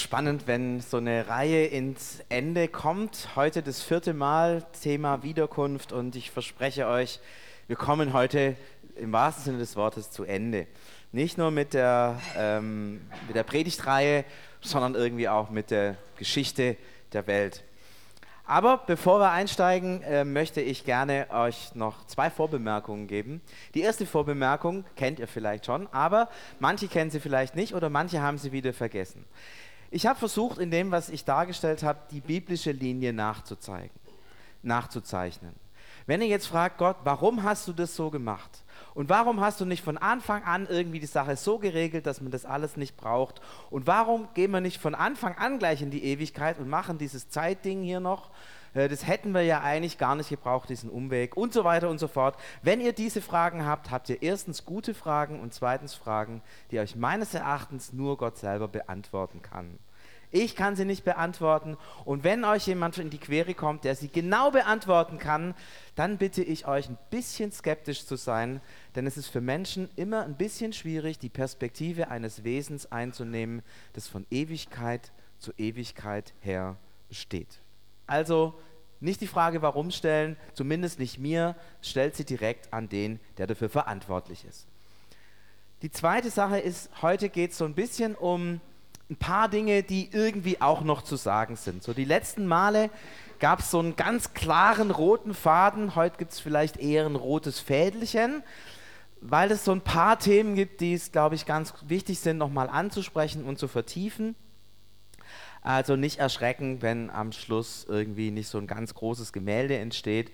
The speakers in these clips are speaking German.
spannend, wenn so eine Reihe ins Ende kommt. Heute das vierte Mal Thema Wiederkunft und ich verspreche euch, wir kommen heute im wahrsten Sinne des Wortes zu Ende. Nicht nur mit der, ähm, mit der Predigtreihe, sondern irgendwie auch mit der Geschichte der Welt. Aber bevor wir einsteigen, äh, möchte ich gerne euch noch zwei Vorbemerkungen geben. Die erste Vorbemerkung kennt ihr vielleicht schon, aber manche kennen sie vielleicht nicht oder manche haben sie wieder vergessen. Ich habe versucht, in dem, was ich dargestellt habe, die biblische Linie nachzuzeigen, nachzuzeichnen. Wenn ihr jetzt fragt, Gott, warum hast du das so gemacht? Und warum hast du nicht von Anfang an irgendwie die Sache so geregelt, dass man das alles nicht braucht? Und warum gehen wir nicht von Anfang an gleich in die Ewigkeit und machen dieses Zeitding hier noch? Äh, das hätten wir ja eigentlich gar nicht gebraucht, diesen Umweg und so weiter und so fort. Wenn ihr diese Fragen habt, habt ihr erstens gute Fragen und zweitens Fragen, die euch meines Erachtens nur Gott selber beantworten kann. Ich kann sie nicht beantworten. Und wenn euch jemand in die Quere kommt, der sie genau beantworten kann, dann bitte ich euch ein bisschen skeptisch zu sein, denn es ist für Menschen immer ein bisschen schwierig, die Perspektive eines Wesens einzunehmen, das von Ewigkeit zu Ewigkeit her besteht. Also nicht die Frage, warum stellen, zumindest nicht mir, stellt sie direkt an den, der dafür verantwortlich ist. Die zweite Sache ist, heute geht es so ein bisschen um ein paar Dinge, die irgendwie auch noch zu sagen sind. So die letzten Male gab es so einen ganz klaren roten Faden, heute gibt es vielleicht eher ein rotes Fädelchen, weil es so ein paar Themen gibt, die es, glaube ich, ganz wichtig sind, nochmal anzusprechen und zu vertiefen. Also nicht erschrecken, wenn am Schluss irgendwie nicht so ein ganz großes Gemälde entsteht.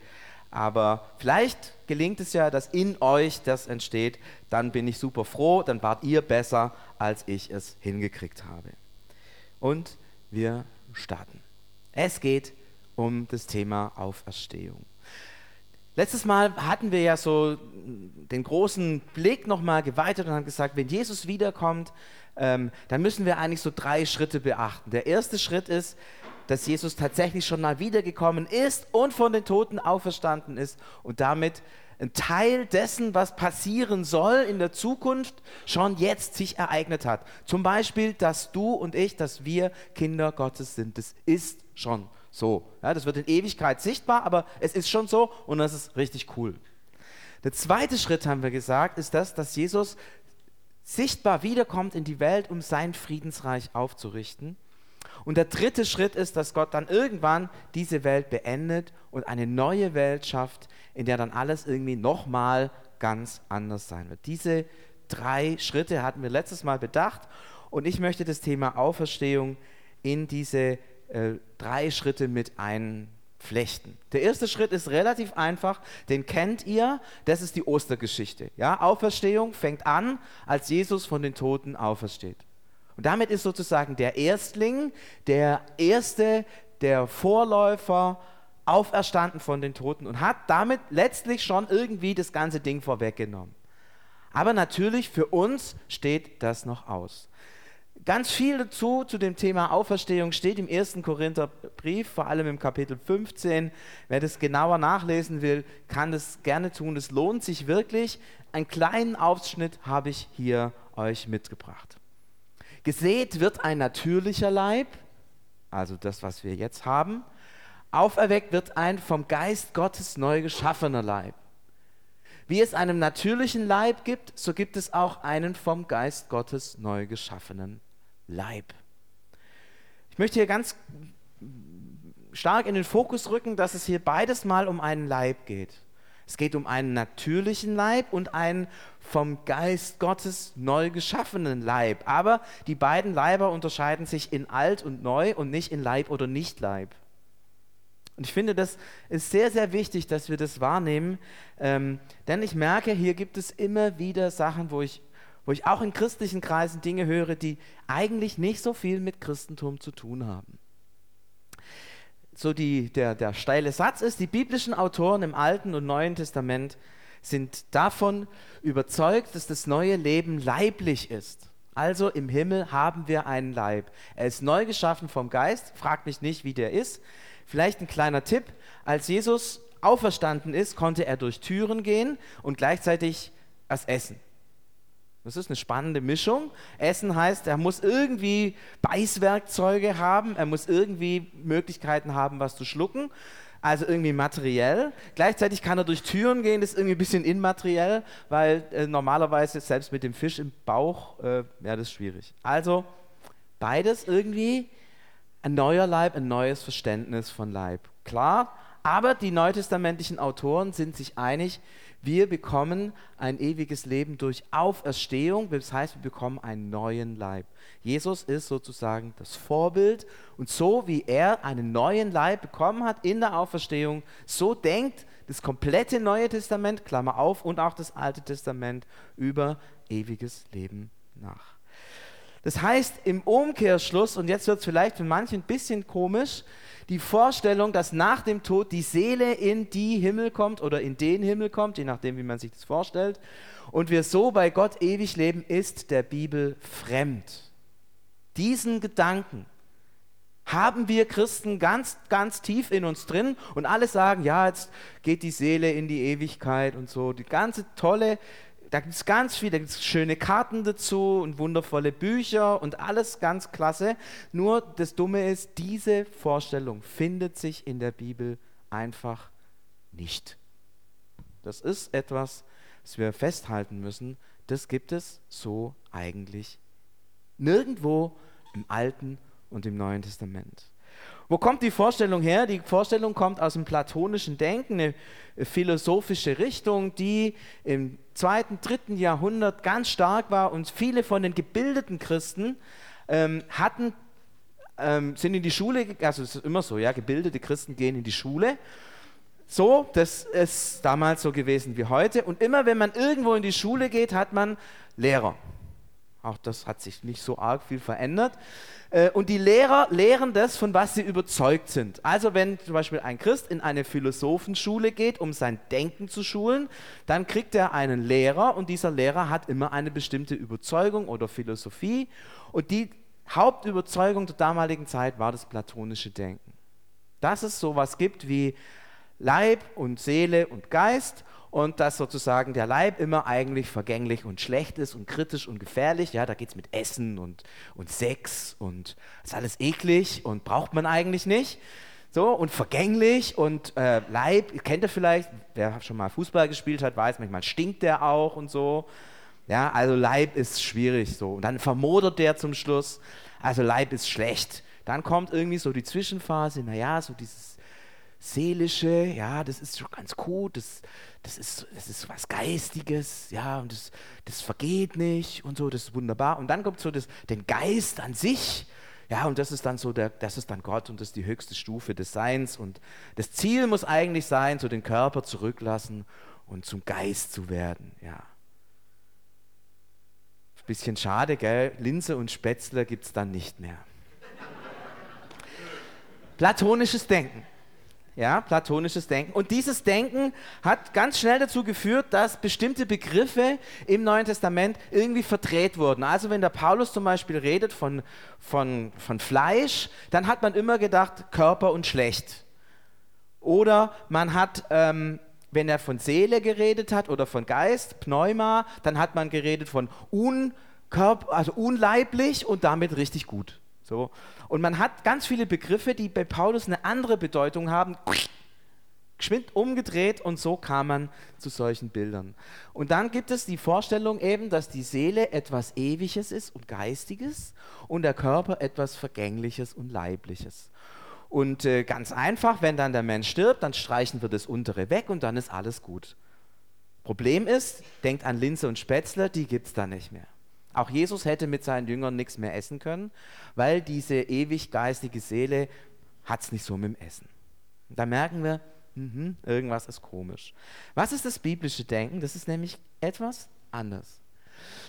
Aber vielleicht gelingt es ja, dass in euch das entsteht. Dann bin ich super froh, dann wart ihr besser, als ich es hingekriegt habe. Und wir starten. Es geht um das Thema Auferstehung. Letztes Mal hatten wir ja so den großen Blick nochmal geweitet und haben gesagt, wenn Jesus wiederkommt, ähm, dann müssen wir eigentlich so drei Schritte beachten. Der erste Schritt ist, dass Jesus tatsächlich schon mal wiedergekommen ist und von den Toten auferstanden ist und damit ein Teil dessen, was passieren soll in der Zukunft, schon jetzt sich ereignet hat. Zum Beispiel, dass du und ich, dass wir Kinder Gottes sind. Das ist schon so. Ja, das wird in Ewigkeit sichtbar, aber es ist schon so und das ist richtig cool. Der zweite Schritt, haben wir gesagt, ist das, dass Jesus sichtbar wiederkommt in die Welt, um sein Friedensreich aufzurichten. Und der dritte Schritt ist, dass Gott dann irgendwann diese Welt beendet und eine neue Welt schafft, in der dann alles irgendwie nochmal ganz anders sein wird. Diese drei Schritte hatten wir letztes Mal bedacht und ich möchte das Thema Auferstehung in diese äh, drei Schritte mit einflechten. Der erste Schritt ist relativ einfach, den kennt ihr, das ist die Ostergeschichte. Ja, Auferstehung fängt an, als Jesus von den Toten aufersteht. Und damit ist sozusagen der Erstling, der Erste, der Vorläufer auferstanden von den Toten und hat damit letztlich schon irgendwie das ganze Ding vorweggenommen. Aber natürlich für uns steht das noch aus. Ganz viel dazu zu dem Thema Auferstehung steht im ersten Korintherbrief, vor allem im Kapitel 15. Wer das genauer nachlesen will, kann das gerne tun. Es lohnt sich wirklich. Einen kleinen Ausschnitt habe ich hier euch mitgebracht. Gesät wird ein natürlicher Leib, also das, was wir jetzt haben. Auferweckt wird ein vom Geist Gottes neu geschaffener Leib. Wie es einen natürlichen Leib gibt, so gibt es auch einen vom Geist Gottes neu geschaffenen Leib. Ich möchte hier ganz stark in den Fokus rücken, dass es hier beides mal um einen Leib geht. Es geht um einen natürlichen Leib und einen vom Geist Gottes neu geschaffenen Leib. Aber die beiden Leiber unterscheiden sich in alt und neu und nicht in Leib oder nicht Leib. Und ich finde, das ist sehr, sehr wichtig, dass wir das wahrnehmen, ähm, denn ich merke, hier gibt es immer wieder Sachen, wo ich wo ich auch in christlichen Kreisen Dinge höre, die eigentlich nicht so viel mit Christentum zu tun haben. So die, der, der steile Satz ist, die biblischen Autoren im Alten und Neuen Testament sind davon überzeugt, dass das neue Leben leiblich ist. Also im Himmel haben wir einen Leib. Er ist neu geschaffen vom Geist. Fragt mich nicht, wie der ist. Vielleicht ein kleiner Tipp. Als Jesus auferstanden ist, konnte er durch Türen gehen und gleichzeitig was essen. Das ist eine spannende Mischung. Essen heißt, er muss irgendwie Beißwerkzeuge haben, er muss irgendwie Möglichkeiten haben, was zu schlucken. Also irgendwie materiell. Gleichzeitig kann er durch Türen gehen, das ist irgendwie ein bisschen immateriell, weil äh, normalerweise selbst mit dem Fisch im Bauch äh, wäre das schwierig. Also beides irgendwie ein neuer Leib, ein neues Verständnis von Leib. Klar, aber die neutestamentlichen Autoren sind sich einig, wir bekommen ein ewiges Leben durch Auferstehung, das heißt, wir bekommen einen neuen Leib. Jesus ist sozusagen das Vorbild und so wie er einen neuen Leib bekommen hat in der Auferstehung, so denkt das komplette Neue Testament, Klammer auf, und auch das Alte Testament über ewiges Leben nach. Das heißt im Umkehrschluss, und jetzt wird es vielleicht für manche ein bisschen komisch, die Vorstellung, dass nach dem Tod die Seele in die Himmel kommt oder in den Himmel kommt, je nachdem, wie man sich das vorstellt, und wir so bei Gott ewig leben, ist der Bibel fremd. Diesen Gedanken haben wir Christen ganz, ganz tief in uns drin und alle sagen, ja, jetzt geht die Seele in die Ewigkeit und so. Die ganze tolle da gibt es ganz viele, da gibt es schöne Karten dazu und wundervolle Bücher und alles ganz klasse. Nur das Dumme ist, diese Vorstellung findet sich in der Bibel einfach nicht. Das ist etwas, was wir festhalten müssen. Das gibt es so eigentlich nirgendwo im Alten und im Neuen Testament. Wo kommt die Vorstellung her? Die Vorstellung kommt aus dem platonischen Denken, eine philosophische Richtung, die im zweiten, dritten Jahrhundert ganz stark war und viele von den gebildeten Christen ähm, hatten, ähm, sind in die Schule, also es ist immer so, ja, gebildete Christen gehen in die Schule. So, das ist damals so gewesen wie heute. Und immer wenn man irgendwo in die Schule geht, hat man Lehrer. Auch das hat sich nicht so arg viel verändert. Äh, und die Lehrer lehren das, von was sie überzeugt sind. Also wenn zum Beispiel ein Christ in eine Philosophenschule geht, um sein Denken zu schulen, dann kriegt er einen Lehrer und dieser Lehrer hat immer eine bestimmte Überzeugung oder Philosophie. Und die Hauptüberzeugung der damaligen Zeit war das platonische Denken. Dass es sowas gibt wie Leib und Seele und Geist und dass sozusagen der Leib immer eigentlich vergänglich und schlecht ist und kritisch und gefährlich. Ja, da geht es mit Essen und, und Sex und ist alles eklig und braucht man eigentlich nicht. So, und vergänglich und äh, Leib, kennt ihr vielleicht, wer schon mal Fußball gespielt hat, weiß, manchmal stinkt der auch und so. Ja, also Leib ist schwierig so. Und dann vermodert der zum Schluss. Also Leib ist schlecht. Dann kommt irgendwie so die Zwischenphase, naja, so dieses Seelische, ja, das ist schon ganz gut, das, das, ist, das ist was Geistiges, ja, und das, das vergeht nicht und so, das ist wunderbar. Und dann kommt so das, den Geist an sich, ja, und das ist dann so, der, das ist dann Gott und das ist die höchste Stufe des Seins. Und das Ziel muss eigentlich sein, so den Körper zurücklassen und zum Geist zu werden, ja. Bisschen schade, gell? Linse und Spätzle gibt es dann nicht mehr. Platonisches Denken ja, platonisches Denken. Und dieses Denken hat ganz schnell dazu geführt, dass bestimmte Begriffe im Neuen Testament irgendwie verdreht wurden. Also wenn der Paulus zum Beispiel redet von, von, von Fleisch, dann hat man immer gedacht Körper und schlecht. Oder man hat, ähm, wenn er von Seele geredet hat oder von Geist, Pneuma, dann hat man geredet von unkörper, also unleiblich und damit richtig gut. So. Und man hat ganz viele Begriffe, die bei Paulus eine andere Bedeutung haben, geschwind umgedreht und so kam man zu solchen Bildern. Und dann gibt es die Vorstellung eben, dass die Seele etwas Ewiges ist und Geistiges und der Körper etwas Vergängliches und Leibliches. Und äh, ganz einfach, wenn dann der Mensch stirbt, dann streichen wir das untere weg und dann ist alles gut. Problem ist, denkt an Linse und Spätzle, die gibt es da nicht mehr. Auch Jesus hätte mit seinen Jüngern nichts mehr essen können, weil diese ewig geistige Seele hat es nicht so mit dem Essen. Da merken wir, mh, irgendwas ist komisch. Was ist das biblische Denken? Das ist nämlich etwas anders.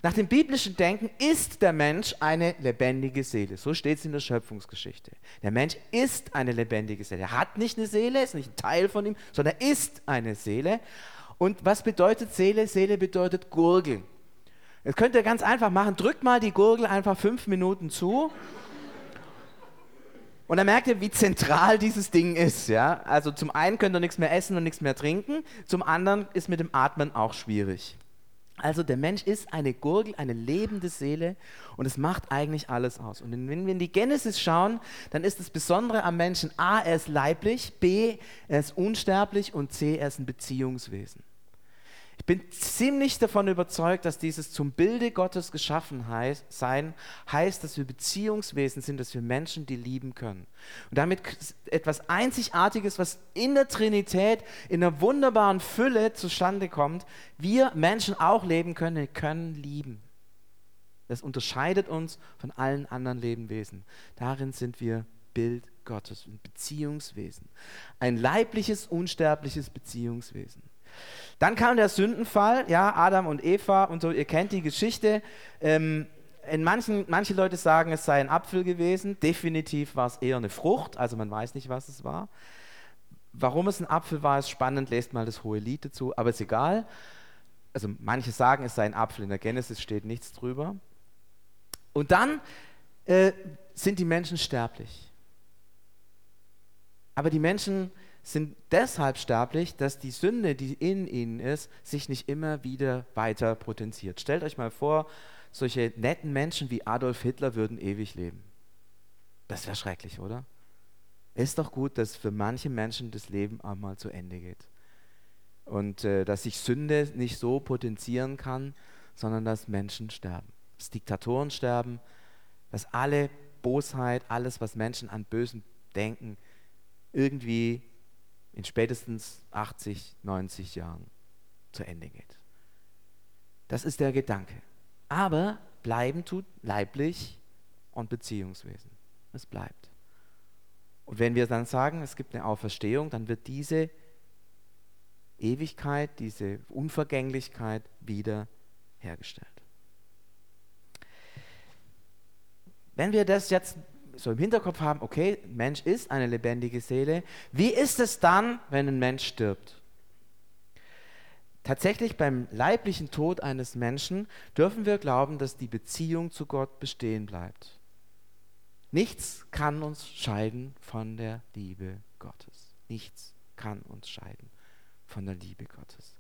Nach dem biblischen Denken ist der Mensch eine lebendige Seele. So steht es in der Schöpfungsgeschichte. Der Mensch ist eine lebendige Seele. Er hat nicht eine Seele, ist nicht ein Teil von ihm, sondern er ist eine Seele. Und was bedeutet Seele? Seele bedeutet Gurgel. Das könnt ihr ganz einfach machen. Drückt mal die Gurgel einfach fünf Minuten zu. Und dann merkt ihr, wie zentral dieses Ding ist. Ja? Also zum einen könnt ihr nichts mehr essen und nichts mehr trinken, zum anderen ist mit dem Atmen auch schwierig. Also der Mensch ist eine Gurgel, eine lebende Seele und es macht eigentlich alles aus. Und wenn wir in die Genesis schauen, dann ist das Besondere am Menschen A, er ist leiblich, B, er ist unsterblich und C, er ist ein Beziehungswesen. Ich bin ziemlich davon überzeugt, dass dieses zum Bilde Gottes geschaffen heißt, sein heißt, dass wir Beziehungswesen sind, dass wir Menschen, die lieben können. Und damit etwas Einzigartiges, was in der Trinität in einer wunderbaren Fülle zustande kommt. Wir Menschen auch leben können, wir können lieben. Das unterscheidet uns von allen anderen Lebewesen. Darin sind wir Bild Gottes, ein Beziehungswesen. Ein leibliches, unsterbliches Beziehungswesen. Dann kam der Sündenfall, ja, Adam und Eva und so, ihr kennt die Geschichte. Ähm, in manchen, manche Leute sagen, es sei ein Apfel gewesen. Definitiv war es eher eine Frucht, also man weiß nicht, was es war. Warum es ein Apfel war, ist spannend, lest mal das hohe Lied dazu, aber ist egal. Also manche sagen, es sei ein Apfel, in der Genesis steht nichts drüber. Und dann äh, sind die Menschen sterblich. Aber die Menschen sind deshalb sterblich, dass die Sünde, die in ihnen ist, sich nicht immer wieder weiter potenziert. Stellt euch mal vor, solche netten Menschen wie Adolf Hitler würden ewig leben. Das wäre schrecklich, oder? Ist doch gut, dass für manche Menschen das Leben einmal zu Ende geht. Und äh, dass sich Sünde nicht so potenzieren kann, sondern dass Menschen sterben. Dass Diktatoren sterben, dass alle Bosheit, alles, was Menschen an Bösen denken, irgendwie in spätestens 80, 90 Jahren zu Ende geht. Das ist der Gedanke. Aber bleiben tut leiblich und Beziehungswesen. Es bleibt. Und wenn wir dann sagen, es gibt eine Auferstehung, dann wird diese Ewigkeit, diese Unvergänglichkeit wieder hergestellt. Wenn wir das jetzt so im Hinterkopf haben, okay, Mensch ist eine lebendige Seele. Wie ist es dann, wenn ein Mensch stirbt? Tatsächlich beim leiblichen Tod eines Menschen dürfen wir glauben, dass die Beziehung zu Gott bestehen bleibt. Nichts kann uns scheiden von der Liebe Gottes. Nichts kann uns scheiden von der Liebe Gottes.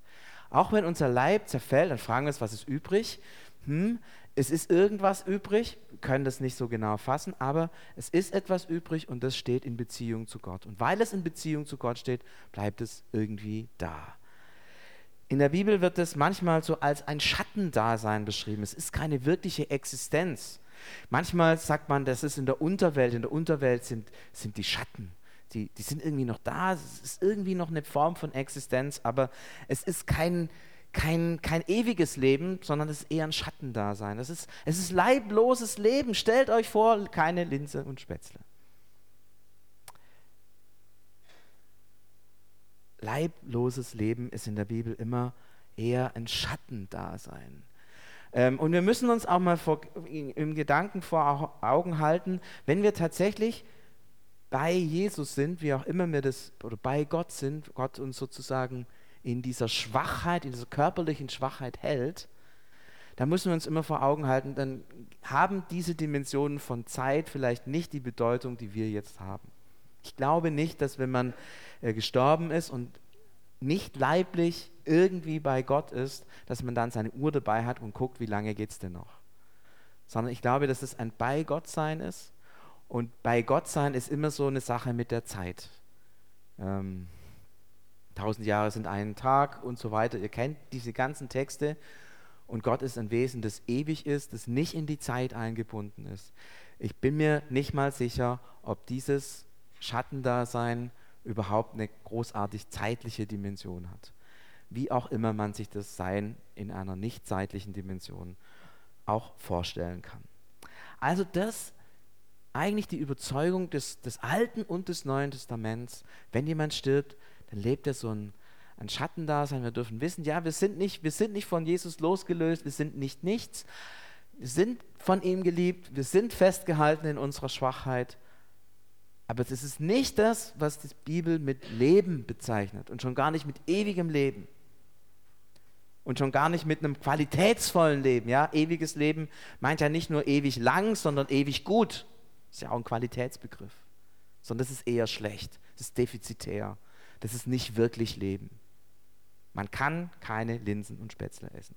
Auch wenn unser Leib zerfällt, dann fragen wir uns, was ist übrig? Hm, es ist irgendwas übrig, können das nicht so genau fassen, aber es ist etwas übrig und das steht in Beziehung zu Gott. Und weil es in Beziehung zu Gott steht, bleibt es irgendwie da. In der Bibel wird es manchmal so als ein Schattendasein beschrieben. Es ist keine wirkliche Existenz. Manchmal sagt man, das ist in der Unterwelt. In der Unterwelt sind, sind die Schatten. Die, die sind irgendwie noch da. Es ist irgendwie noch eine Form von Existenz, aber es ist kein, kein, kein ewiges Leben, sondern es ist eher ein Schattendasein. Es ist, es ist leibloses Leben. Stellt euch vor, keine Linse und Spätzle. Leibloses Leben ist in der Bibel immer eher ein Schattendasein. Ähm, und wir müssen uns auch mal vor, im Gedanken vor Augen halten, wenn wir tatsächlich bei Jesus sind, wie auch immer wir das, oder bei Gott sind, Gott uns sozusagen in dieser Schwachheit, in dieser körperlichen Schwachheit hält, da müssen wir uns immer vor Augen halten, dann haben diese Dimensionen von Zeit vielleicht nicht die Bedeutung, die wir jetzt haben. Ich glaube nicht, dass wenn man äh, gestorben ist und nicht leiblich irgendwie bei Gott ist, dass man dann seine Uhr dabei hat und guckt, wie lange geht es denn noch. Sondern ich glaube, dass es ein Bei Gott sein ist. Und bei Gott sein ist immer so eine Sache mit der Zeit. Ähm, tausend Jahre sind ein Tag und so weiter. Ihr kennt diese ganzen Texte. Und Gott ist ein Wesen, das ewig ist, das nicht in die Zeit eingebunden ist. Ich bin mir nicht mal sicher, ob dieses Schattendasein überhaupt eine großartig zeitliche Dimension hat. Wie auch immer man sich das Sein in einer nicht zeitlichen Dimension auch vorstellen kann. Also das eigentlich die Überzeugung des, des Alten und des Neuen Testaments, wenn jemand stirbt, dann lebt er so ein, ein Schattendasein. Wir dürfen wissen, ja, wir sind, nicht, wir sind nicht von Jesus losgelöst, wir sind nicht nichts. Wir sind von ihm geliebt, wir sind festgehalten in unserer Schwachheit. Aber es ist nicht das, was die Bibel mit Leben bezeichnet und schon gar nicht mit ewigem Leben. Und schon gar nicht mit einem qualitätsvollen Leben. Ja? Ewiges Leben meint ja nicht nur ewig lang, sondern ewig gut. Ist ja auch ein Qualitätsbegriff. Sondern das ist eher schlecht, das ist defizitär das ist nicht wirklich Leben. Man kann keine Linsen und Spätzle essen.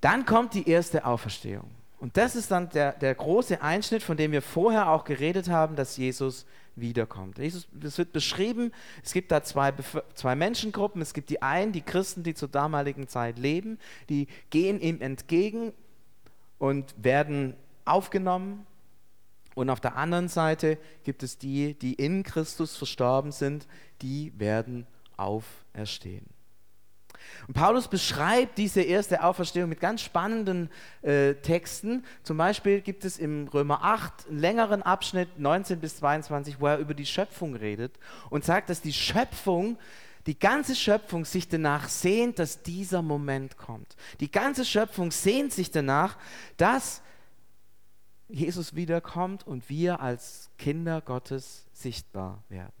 Dann kommt die erste Auferstehung. Und das ist dann der, der große Einschnitt, von dem wir vorher auch geredet haben, dass Jesus wiederkommt. Jesus, es wird beschrieben, es gibt da zwei, zwei Menschengruppen. Es gibt die einen, die Christen, die zur damaligen Zeit leben, die gehen ihm entgegen und werden aufgenommen. Und auf der anderen Seite gibt es die, die in Christus verstorben sind, die werden auferstehen. Und Paulus beschreibt diese erste Auferstehung mit ganz spannenden äh, Texten. Zum Beispiel gibt es im Römer 8 einen längeren Abschnitt, 19 bis 22, wo er über die Schöpfung redet und sagt, dass die Schöpfung, die ganze Schöpfung sich danach sehnt, dass dieser Moment kommt. Die ganze Schöpfung sehnt sich danach, dass Jesus wiederkommt und wir als Kinder Gottes sichtbar werden.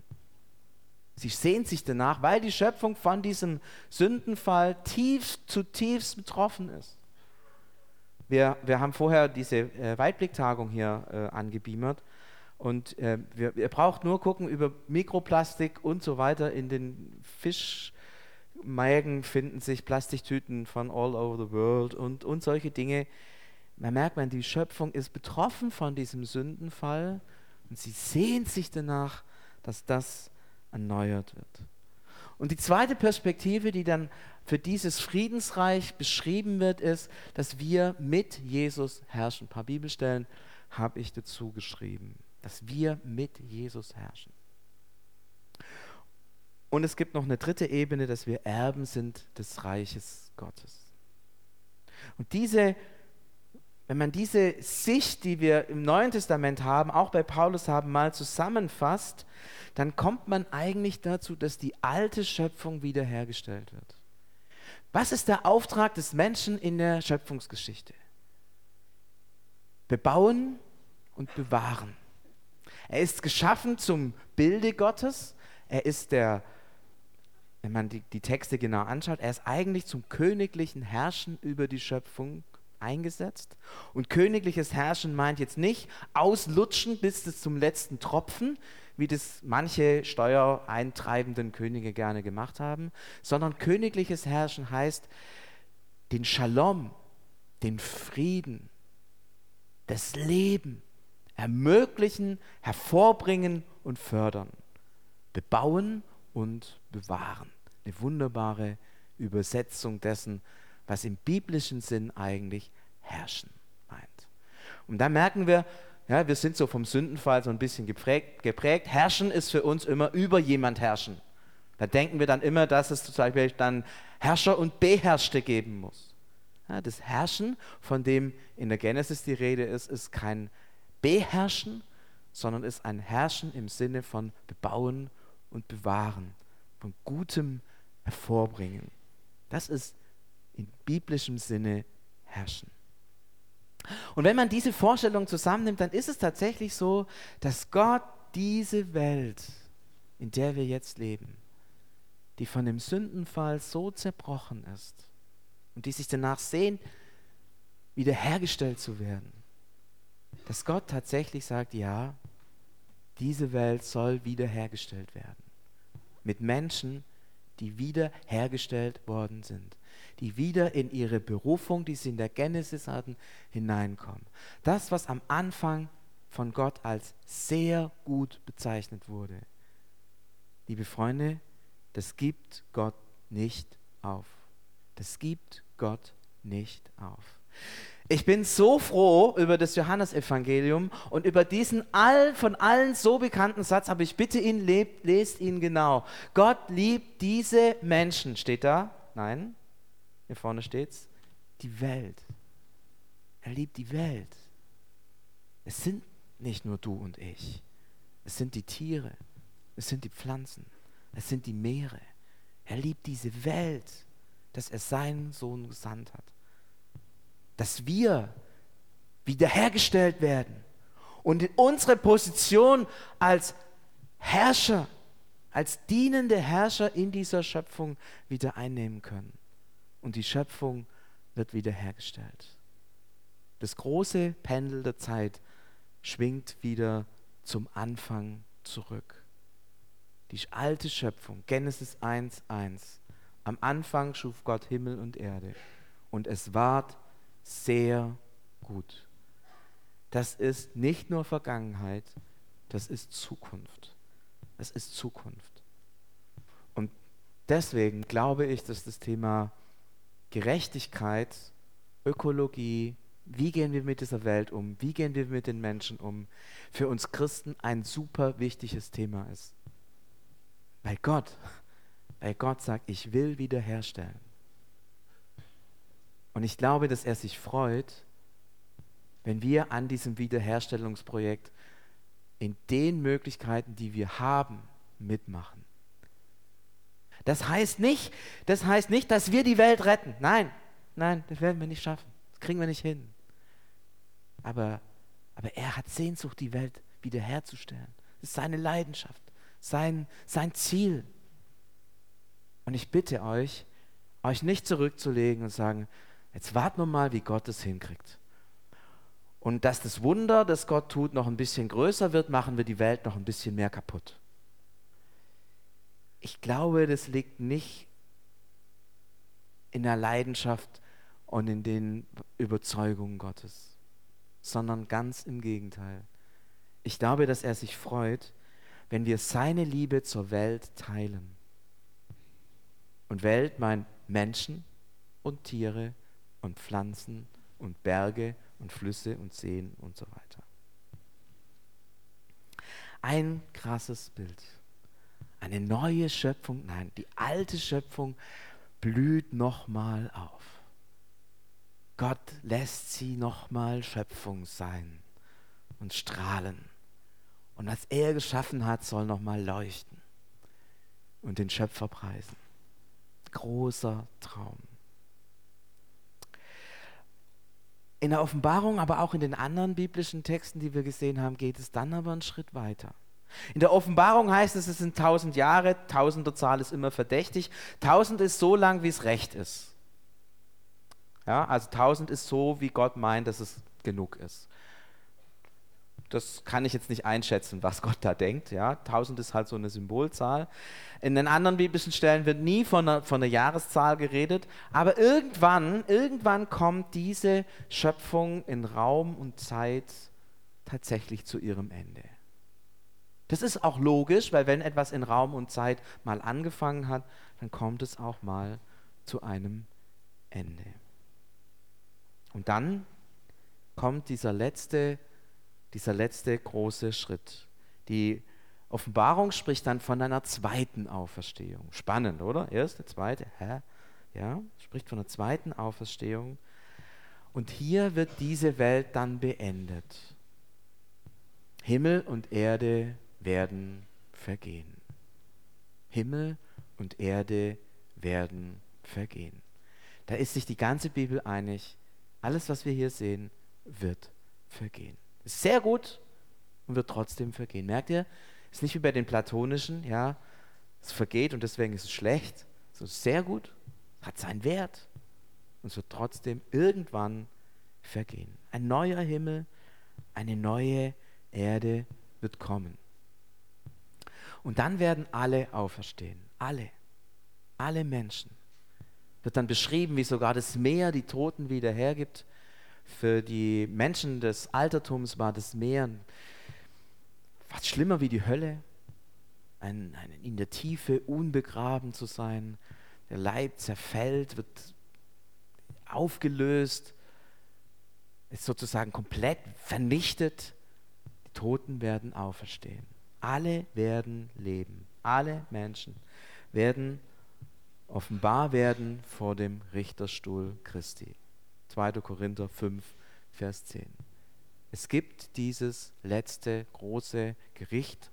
Sie sehnt sich danach, weil die Schöpfung von diesem Sündenfall tief, zutiefst betroffen ist. Wir, wir haben vorher diese äh, Weitblicktagung hier äh, angebeamert und äh, wir, ihr braucht nur gucken über Mikroplastik und so weiter. In den Fischmägen finden sich Plastiktüten von all over the world und, und solche Dinge. Man merkt, man, die Schöpfung ist betroffen von diesem Sündenfall und sie sehnt sich danach, dass das erneuert wird. Und die zweite Perspektive, die dann für dieses Friedensreich beschrieben wird, ist, dass wir mit Jesus herrschen. Ein paar Bibelstellen habe ich dazu geschrieben, dass wir mit Jesus herrschen. Und es gibt noch eine dritte Ebene, dass wir Erben sind des Reiches Gottes. Und diese wenn man diese Sicht, die wir im Neuen Testament haben, auch bei Paulus haben, mal zusammenfasst, dann kommt man eigentlich dazu, dass die alte Schöpfung wiederhergestellt wird. Was ist der Auftrag des Menschen in der Schöpfungsgeschichte? Bebauen und bewahren. Er ist geschaffen zum Bilde Gottes. Er ist der, wenn man die, die Texte genau anschaut, er ist eigentlich zum königlichen Herrschen über die Schöpfung eingesetzt. Und königliches Herrschen meint jetzt nicht auslutschen bis zum letzten Tropfen, wie das manche steuereintreibenden Könige gerne gemacht haben, sondern königliches Herrschen heißt den Shalom, den Frieden, das Leben ermöglichen, hervorbringen und fördern, bebauen und bewahren. Eine wunderbare Übersetzung dessen, was im biblischen Sinn eigentlich herrschen meint. Und da merken wir, ja, wir sind so vom Sündenfall so ein bisschen geprägt, geprägt. Herrschen ist für uns immer über jemand herrschen. Da denken wir dann immer, dass es zum Beispiel dann Herrscher und Beherrschte geben muss. Ja, das Herrschen, von dem in der Genesis die Rede ist, ist kein Beherrschen, sondern ist ein Herrschen im Sinne von bebauen und bewahren, von Gutem hervorbringen. Das ist in biblischem Sinne herrschen. Und wenn man diese Vorstellung zusammennimmt, dann ist es tatsächlich so, dass Gott diese Welt, in der wir jetzt leben, die von dem Sündenfall so zerbrochen ist und die sich danach sehen, wiederhergestellt zu werden, dass Gott tatsächlich sagt, ja, diese Welt soll wiederhergestellt werden. Mit Menschen, die wiederhergestellt worden sind die wieder in ihre Berufung, die sie in der Genesis hatten, hineinkommen. Das, was am Anfang von Gott als sehr gut bezeichnet wurde. Liebe Freunde, das gibt Gott nicht auf. Das gibt Gott nicht auf. Ich bin so froh über das Johannesevangelium und über diesen all, von allen so bekannten Satz, aber ich bitte ihn, lebt, lest ihn genau. Gott liebt diese Menschen, steht da? Nein, hier vorne steht's, die Welt. Er liebt die Welt. Es sind nicht nur du und ich. Es sind die Tiere. Es sind die Pflanzen. Es sind die Meere. Er liebt diese Welt, dass er seinen Sohn gesandt hat. Dass wir wiederhergestellt werden und in unsere Position als Herrscher, als dienende Herrscher in dieser Schöpfung wieder einnehmen können und die Schöpfung wird wiederhergestellt. Das große Pendel der Zeit schwingt wieder zum Anfang zurück. Die alte Schöpfung, Genesis 1.1. Am Anfang schuf Gott Himmel und Erde und es ward sehr gut. Das ist nicht nur Vergangenheit, das ist Zukunft. Es ist Zukunft. Und deswegen glaube ich, dass das Thema Gerechtigkeit, Ökologie, wie gehen wir mit dieser Welt um, wie gehen wir mit den Menschen um, für uns Christen ein super wichtiges Thema ist. Weil Gott, weil Gott sagt, ich will wiederherstellen. Und ich glaube, dass er sich freut, wenn wir an diesem Wiederherstellungsprojekt in den Möglichkeiten, die wir haben, mitmachen. Das heißt nicht, das heißt nicht, dass wir die Welt retten. Nein, nein, das werden wir nicht schaffen. Das kriegen wir nicht hin. Aber, aber er hat Sehnsucht, die Welt wiederherzustellen. Das ist seine Leidenschaft, sein, sein Ziel. Und ich bitte euch, euch nicht zurückzulegen und sagen, jetzt warten wir mal, wie Gott es hinkriegt. Und dass das Wunder, das Gott tut, noch ein bisschen größer wird, machen wir die Welt noch ein bisschen mehr kaputt. Ich glaube, das liegt nicht in der Leidenschaft und in den Überzeugungen Gottes, sondern ganz im Gegenteil. Ich glaube, dass er sich freut, wenn wir seine Liebe zur Welt teilen. Und Welt meint Menschen und Tiere und Pflanzen und Berge und Flüsse und Seen und so weiter. Ein krasses Bild. Eine neue Schöpfung, nein, die alte Schöpfung blüht nochmal auf. Gott lässt sie nochmal Schöpfung sein und strahlen. Und was er geschaffen hat, soll nochmal leuchten und den Schöpfer preisen. Großer Traum. In der Offenbarung, aber auch in den anderen biblischen Texten, die wir gesehen haben, geht es dann aber einen Schritt weiter. In der Offenbarung heißt es, es sind tausend Jahre, Tausenderzahl ist immer verdächtig. Tausend ist so lang, wie es recht ist. Ja, also tausend ist so, wie Gott meint, dass es genug ist. Das kann ich jetzt nicht einschätzen, was Gott da denkt. Ja, 1000 ist halt so eine Symbolzahl. In den anderen biblischen Stellen wird nie von einer, von einer Jahreszahl geredet, aber irgendwann, irgendwann kommt diese Schöpfung in Raum und Zeit tatsächlich zu ihrem Ende. Das ist auch logisch, weil wenn etwas in Raum und Zeit mal angefangen hat, dann kommt es auch mal zu einem Ende. Und dann kommt dieser letzte dieser letzte große Schritt. Die Offenbarung spricht dann von einer zweiten Auferstehung. Spannend, oder? Erste, zweite, hä? Ja, spricht von einer zweiten Auferstehung. Und hier wird diese Welt dann beendet. Himmel und Erde werden vergehen. Himmel und Erde werden vergehen. Da ist sich die ganze Bibel einig, alles, was wir hier sehen, wird vergehen. Ist sehr gut und wird trotzdem vergehen. Merkt ihr? Ist nicht wie bei den platonischen, ja, es vergeht und deswegen ist es schlecht. Es ist sehr gut, hat seinen Wert und es wird trotzdem irgendwann vergehen. Ein neuer Himmel, eine neue Erde wird kommen. Und dann werden alle auferstehen. Alle. Alle Menschen. Wird dann beschrieben, wie sogar das Meer die Toten wieder hergibt für die Menschen des Altertums war das Meer fast schlimmer wie die Hölle, ein, ein, in der Tiefe unbegraben zu sein. Der Leib zerfällt, wird aufgelöst, ist sozusagen komplett vernichtet. Die Toten werden auferstehen. Alle werden leben. Alle Menschen werden offenbar werden vor dem Richterstuhl Christi. 2. Korinther 5, Vers 10. Es gibt dieses letzte große Gericht,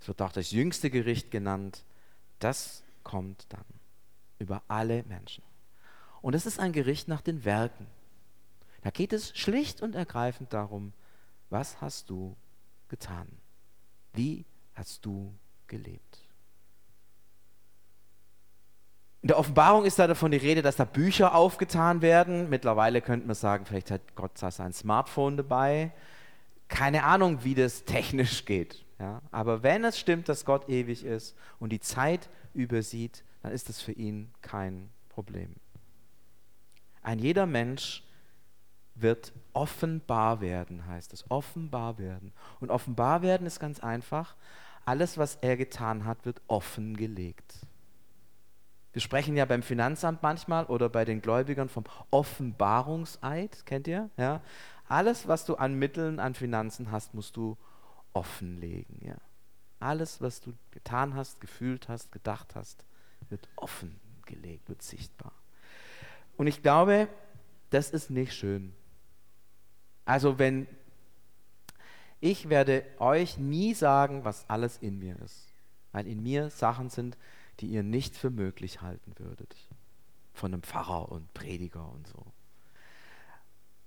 es wird auch das jüngste Gericht genannt, das kommt dann über alle Menschen. Und es ist ein Gericht nach den Werken. Da geht es schlicht und ergreifend darum, was hast du getan? Wie hast du gelebt? In der Offenbarung ist da davon die Rede, dass da Bücher aufgetan werden. Mittlerweile könnte man sagen, vielleicht hat Gott sein Smartphone dabei. Keine Ahnung, wie das technisch geht. Ja? Aber wenn es stimmt, dass Gott ewig ist und die Zeit übersieht, dann ist das für ihn kein Problem. Ein jeder Mensch wird offenbar werden, heißt es. Offenbar werden. Und offenbar werden ist ganz einfach. Alles, was er getan hat, wird offengelegt. Wir sprechen ja beim Finanzamt manchmal oder bei den Gläubigern vom Offenbarungseid, kennt ihr? Ja? Alles, was du an Mitteln, an Finanzen hast, musst du offenlegen. Ja? Alles, was du getan hast, gefühlt hast, gedacht hast, wird offengelegt, wird sichtbar. Und ich glaube, das ist nicht schön. Also wenn ich werde euch nie sagen, was alles in mir ist, weil in mir Sachen sind, die ihr nicht für möglich halten würdet. Von einem Pfarrer und Prediger und so.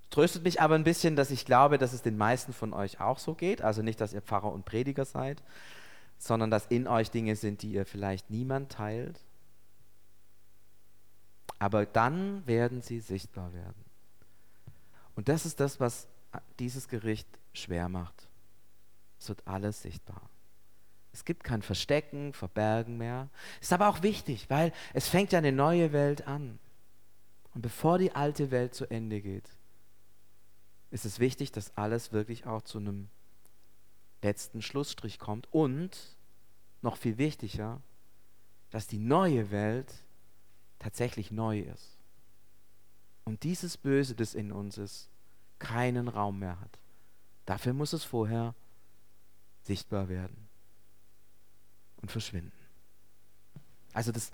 Tröstet mich aber ein bisschen, dass ich glaube, dass es den meisten von euch auch so geht. Also nicht, dass ihr Pfarrer und Prediger seid, sondern dass in euch Dinge sind, die ihr vielleicht niemand teilt. Aber dann werden sie sichtbar werden. Und das ist das, was dieses Gericht schwer macht. Es wird alles sichtbar. Es gibt kein Verstecken, Verbergen mehr. Ist aber auch wichtig, weil es fängt ja eine neue Welt an. Und bevor die alte Welt zu Ende geht, ist es wichtig, dass alles wirklich auch zu einem letzten Schlussstrich kommt. Und, noch viel wichtiger, dass die neue Welt tatsächlich neu ist. Und dieses Böse, das in uns ist, keinen Raum mehr hat. Dafür muss es vorher sichtbar werden und verschwinden. Also das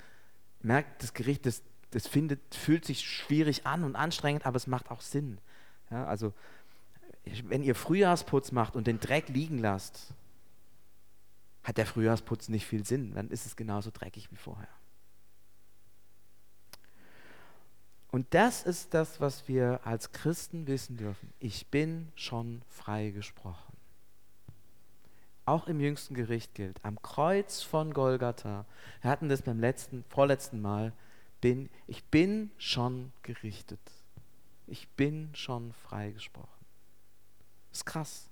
merkt das Gericht, das, das findet, fühlt sich schwierig an und anstrengend, aber es macht auch Sinn. Ja, also wenn ihr Frühjahrsputz macht und den Dreck liegen lasst, hat der Frühjahrsputz nicht viel Sinn, dann ist es genauso dreckig wie vorher. Und das ist das, was wir als Christen wissen dürfen. Ich bin schon frei gesprochen auch im jüngsten Gericht gilt. Am Kreuz von Golgatha, wir hatten das beim letzten, vorletzten Mal, bin, ich bin schon gerichtet. Ich bin schon freigesprochen. Ist krass.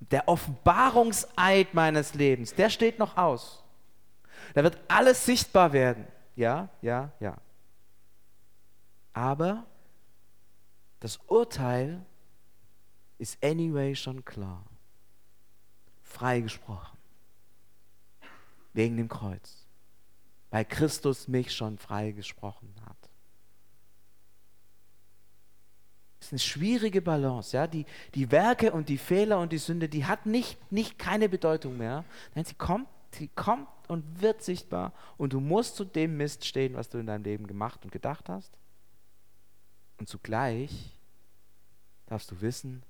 Der Offenbarungseid meines Lebens, der steht noch aus. Da wird alles sichtbar werden. Ja, ja, ja. Aber das Urteil ist anyway schon klar freigesprochen. Wegen dem Kreuz. Weil Christus mich schon freigesprochen hat. Das ist eine schwierige Balance. Ja? Die, die Werke und die Fehler und die Sünde, die hat nicht, nicht keine Bedeutung mehr. Nein, sie kommt, sie kommt und wird sichtbar. Und du musst zu dem Mist stehen, was du in deinem Leben gemacht und gedacht hast. Und zugleich darfst du wissen,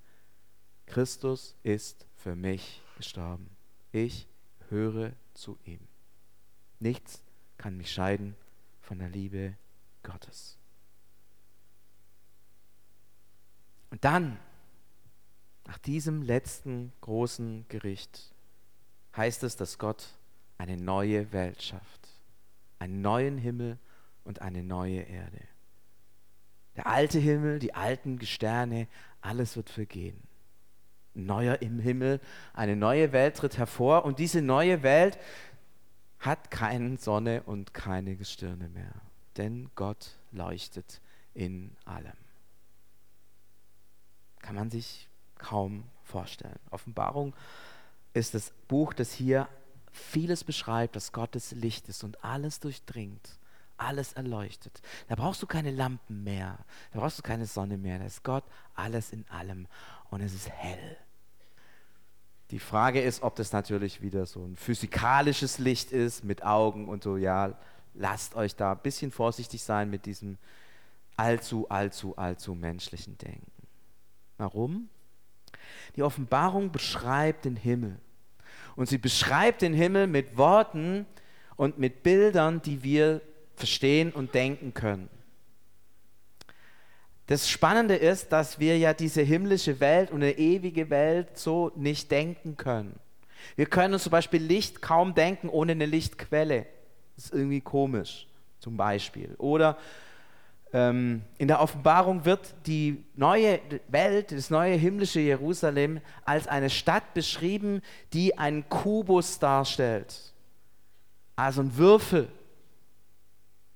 Christus ist für mich gestorben. Ich höre zu ihm. Nichts kann mich scheiden von der Liebe Gottes. Und dann, nach diesem letzten großen Gericht, heißt es, dass Gott eine neue Welt schafft, einen neuen Himmel und eine neue Erde. Der alte Himmel, die alten Gesterne, alles wird vergehen neuer im Himmel, eine neue Welt tritt hervor und diese neue Welt hat keine Sonne und keine Gestirne mehr, denn Gott leuchtet in allem. Kann man sich kaum vorstellen. Offenbarung ist das Buch, das hier vieles beschreibt, dass Gottes Licht ist und alles durchdringt, alles erleuchtet. Da brauchst du keine Lampen mehr, da brauchst du keine Sonne mehr, da ist Gott alles in allem und es ist hell. Die Frage ist, ob das natürlich wieder so ein physikalisches Licht ist mit Augen und so. Ja, lasst euch da ein bisschen vorsichtig sein mit diesem allzu, allzu, allzu menschlichen Denken. Warum? Die Offenbarung beschreibt den Himmel. Und sie beschreibt den Himmel mit Worten und mit Bildern, die wir verstehen und denken können. Das Spannende ist, dass wir ja diese himmlische Welt und eine ewige Welt so nicht denken können. Wir können uns zum Beispiel Licht kaum denken ohne eine Lichtquelle. Das ist irgendwie komisch, zum Beispiel. Oder ähm, in der Offenbarung wird die neue Welt, das neue himmlische Jerusalem, als eine Stadt beschrieben, die einen Kubus darstellt. Also ein Würfel.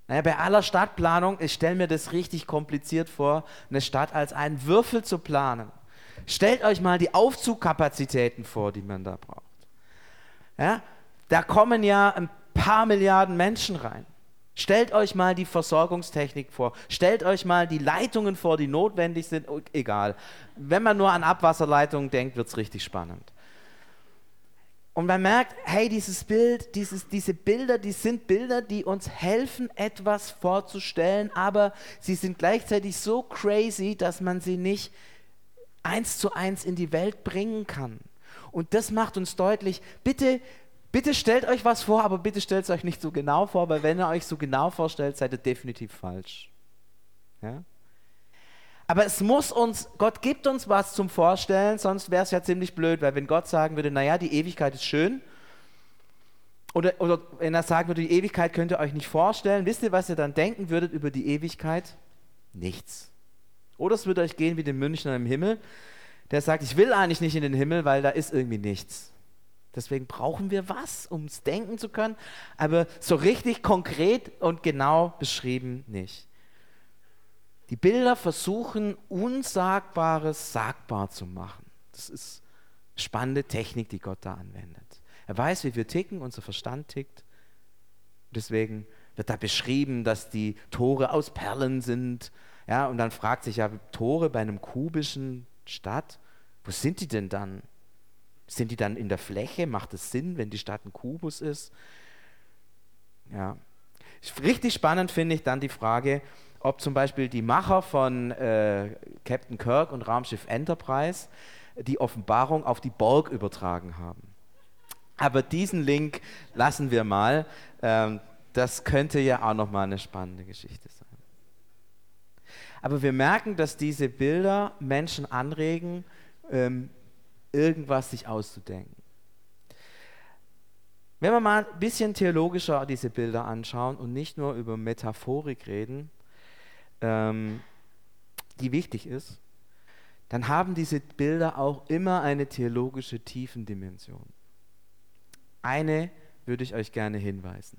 Naja, bei aller Stadtplanung, ich stelle mir das richtig kompliziert vor, eine Stadt als einen Würfel zu planen. Stellt euch mal die Aufzugkapazitäten vor, die man da braucht. Ja, da kommen ja ein paar Milliarden Menschen rein. Stellt euch mal die Versorgungstechnik vor. Stellt euch mal die Leitungen vor, die notwendig sind. Egal. Wenn man nur an Abwasserleitungen denkt, wird es richtig spannend. Und man merkt, hey, dieses Bild, dieses, diese Bilder, die sind Bilder, die uns helfen, etwas vorzustellen, aber sie sind gleichzeitig so crazy, dass man sie nicht eins zu eins in die Welt bringen kann. Und das macht uns deutlich, bitte, bitte stellt euch was vor, aber bitte stellt es euch nicht so genau vor, weil wenn ihr euch so genau vorstellt, seid ihr definitiv falsch. Ja? Aber es muss uns, Gott gibt uns was zum Vorstellen, sonst wäre es ja ziemlich blöd, weil wenn Gott sagen würde, naja, die Ewigkeit ist schön, oder, oder wenn er sagen würde, die Ewigkeit könnt ihr euch nicht vorstellen, wisst ihr, was ihr dann denken würdet über die Ewigkeit? Nichts. Oder es würde euch gehen wie dem Münchner im Himmel, der sagt, ich will eigentlich nicht in den Himmel, weil da ist irgendwie nichts. Deswegen brauchen wir was, um es denken zu können, aber so richtig konkret und genau beschrieben nicht. Die Bilder versuchen, Unsagbares sagbar zu machen. Das ist spannende Technik, die Gott da anwendet. Er weiß, wie wir ticken, unser Verstand tickt. Deswegen wird da beschrieben, dass die Tore aus Perlen sind. Ja, und dann fragt sich ja, Tore bei einem kubischen Stadt, wo sind die denn dann? Sind die dann in der Fläche? Macht es Sinn, wenn die Stadt ein Kubus ist? Ja. Richtig spannend finde ich dann die Frage, ob zum Beispiel die Macher von äh, Captain Kirk und Raumschiff Enterprise die Offenbarung auf die Borg übertragen haben. Aber diesen Link lassen wir mal. Ähm, das könnte ja auch nochmal eine spannende Geschichte sein. Aber wir merken, dass diese Bilder Menschen anregen, ähm, irgendwas sich auszudenken. Wenn wir mal ein bisschen theologischer diese Bilder anschauen und nicht nur über Metaphorik reden, ähm, die wichtig ist, dann haben diese Bilder auch immer eine theologische Tiefendimension. Eine würde ich euch gerne hinweisen.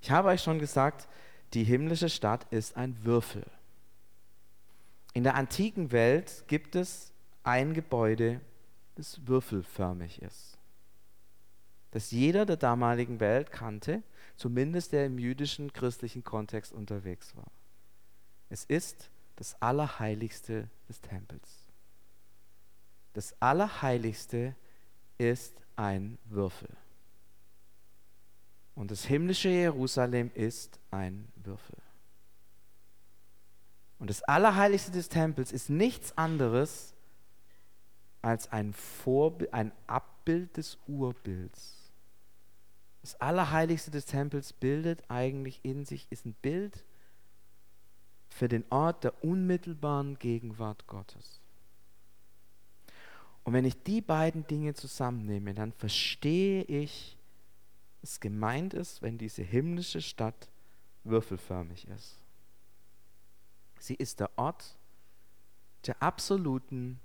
Ich habe euch schon gesagt, die himmlische Stadt ist ein Würfel. In der antiken Welt gibt es ein Gebäude, das würfelförmig ist. Das jeder der damaligen Welt kannte, zumindest der im jüdischen christlichen Kontext unterwegs war. Es ist das Allerheiligste des Tempels. Das Allerheiligste ist ein Würfel. Und das himmlische Jerusalem ist ein Würfel. Und das Allerheiligste des Tempels ist nichts anderes als ein, Vorbild, ein Abbild des Urbilds. Das Allerheiligste des Tempels bildet eigentlich in sich, ist ein Bild für den Ort der unmittelbaren Gegenwart Gottes. Und wenn ich die beiden Dinge zusammennehme, dann verstehe ich, was gemeint ist, wenn diese himmlische Stadt würfelförmig ist. Sie ist der Ort der absoluten,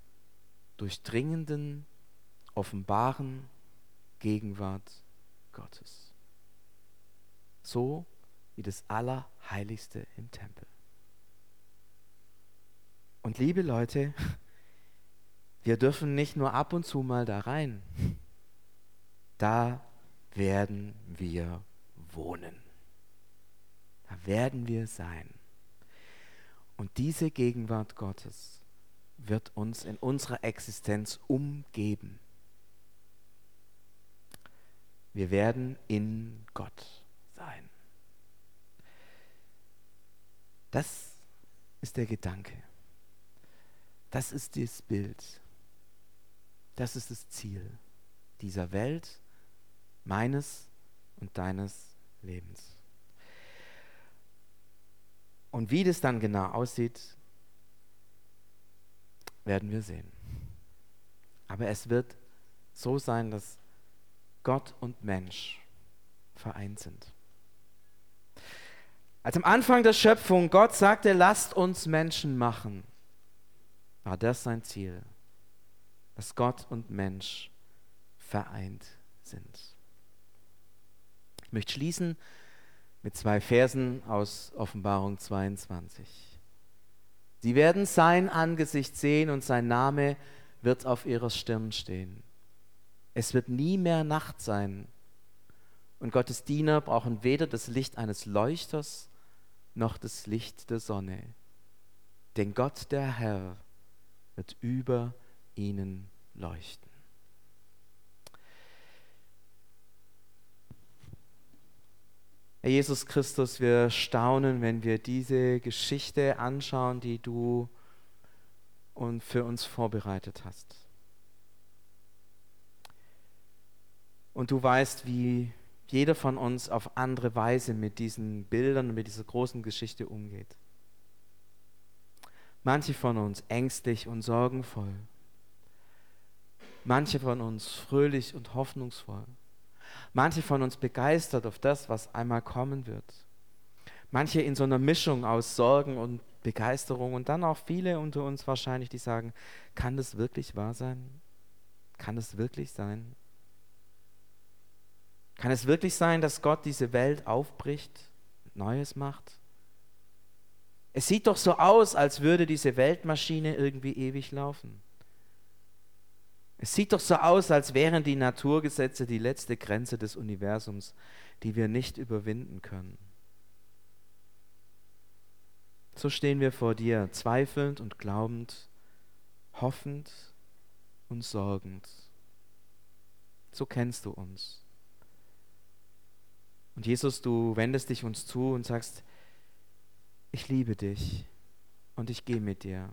durchdringenden, offenbaren Gegenwart Gottes. So wie das Allerheiligste im Tempel. Und liebe Leute, wir dürfen nicht nur ab und zu mal da rein. Da werden wir wohnen. Da werden wir sein. Und diese Gegenwart Gottes wird uns in unserer Existenz umgeben. Wir werden in Gott sein. Das ist der Gedanke. Das ist das Bild. Das ist das Ziel dieser Welt, meines und deines Lebens. Und wie das dann genau aussieht, werden wir sehen. Aber es wird so sein, dass Gott und Mensch vereint sind. Als am Anfang der Schöpfung Gott sagte, lasst uns Menschen machen, war das sein Ziel, dass Gott und Mensch vereint sind. Ich möchte schließen mit zwei Versen aus Offenbarung 22. Sie werden sein Angesicht sehen und sein Name wird auf ihrer Stirn stehen. Es wird nie mehr Nacht sein. Und Gottes Diener brauchen weder das Licht eines Leuchters noch das Licht der Sonne. Denn Gott der Herr wird über ihnen leuchten. Herr Jesus Christus, wir staunen, wenn wir diese Geschichte anschauen, die du und für uns vorbereitet hast. Und du weißt, wie jeder von uns auf andere Weise mit diesen Bildern und mit dieser großen Geschichte umgeht. Manche von uns ängstlich und sorgenvoll. Manche von uns fröhlich und hoffnungsvoll. Manche von uns begeistert auf das, was einmal kommen wird. Manche in so einer Mischung aus Sorgen und Begeisterung und dann auch viele unter uns wahrscheinlich, die sagen, kann das wirklich wahr sein? Kann es wirklich sein? Kann es wirklich sein, dass Gott diese Welt aufbricht, Neues macht? Es sieht doch so aus, als würde diese Weltmaschine irgendwie ewig laufen. Es sieht doch so aus, als wären die Naturgesetze die letzte Grenze des Universums, die wir nicht überwinden können. So stehen wir vor dir, zweifelnd und glaubend, hoffend und sorgend. So kennst du uns. Und Jesus, du wendest dich uns zu und sagst, ich liebe dich und ich gehe mit dir.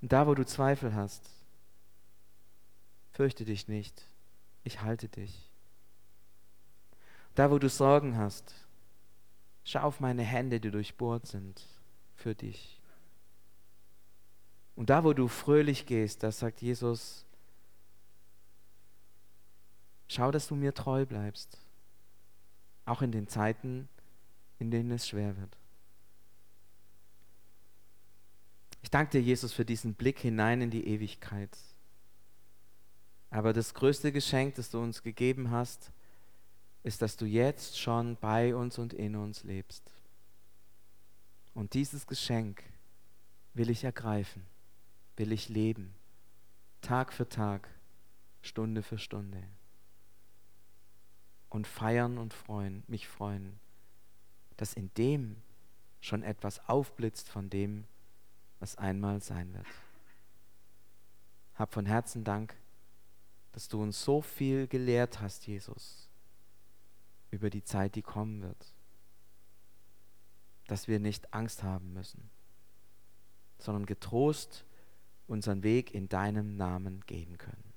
Und da, wo du Zweifel hast, fürchte dich nicht, ich halte dich. Da, wo du Sorgen hast, schau auf meine Hände, die durchbohrt sind, für dich. Und da, wo du fröhlich gehst, da sagt Jesus, schau, dass du mir treu bleibst, auch in den Zeiten, in denen es schwer wird. Ich danke dir, Jesus, für diesen Blick hinein in die Ewigkeit. Aber das größte Geschenk, das du uns gegeben hast, ist, dass du jetzt schon bei uns und in uns lebst. Und dieses Geschenk will ich ergreifen, will ich leben, Tag für Tag, Stunde für Stunde. Und feiern und freuen, mich freuen dass in dem schon etwas aufblitzt von dem, was einmal sein wird. Hab von Herzen Dank, dass du uns so viel gelehrt hast, Jesus, über die Zeit, die kommen wird, dass wir nicht Angst haben müssen, sondern getrost unseren Weg in deinem Namen gehen können.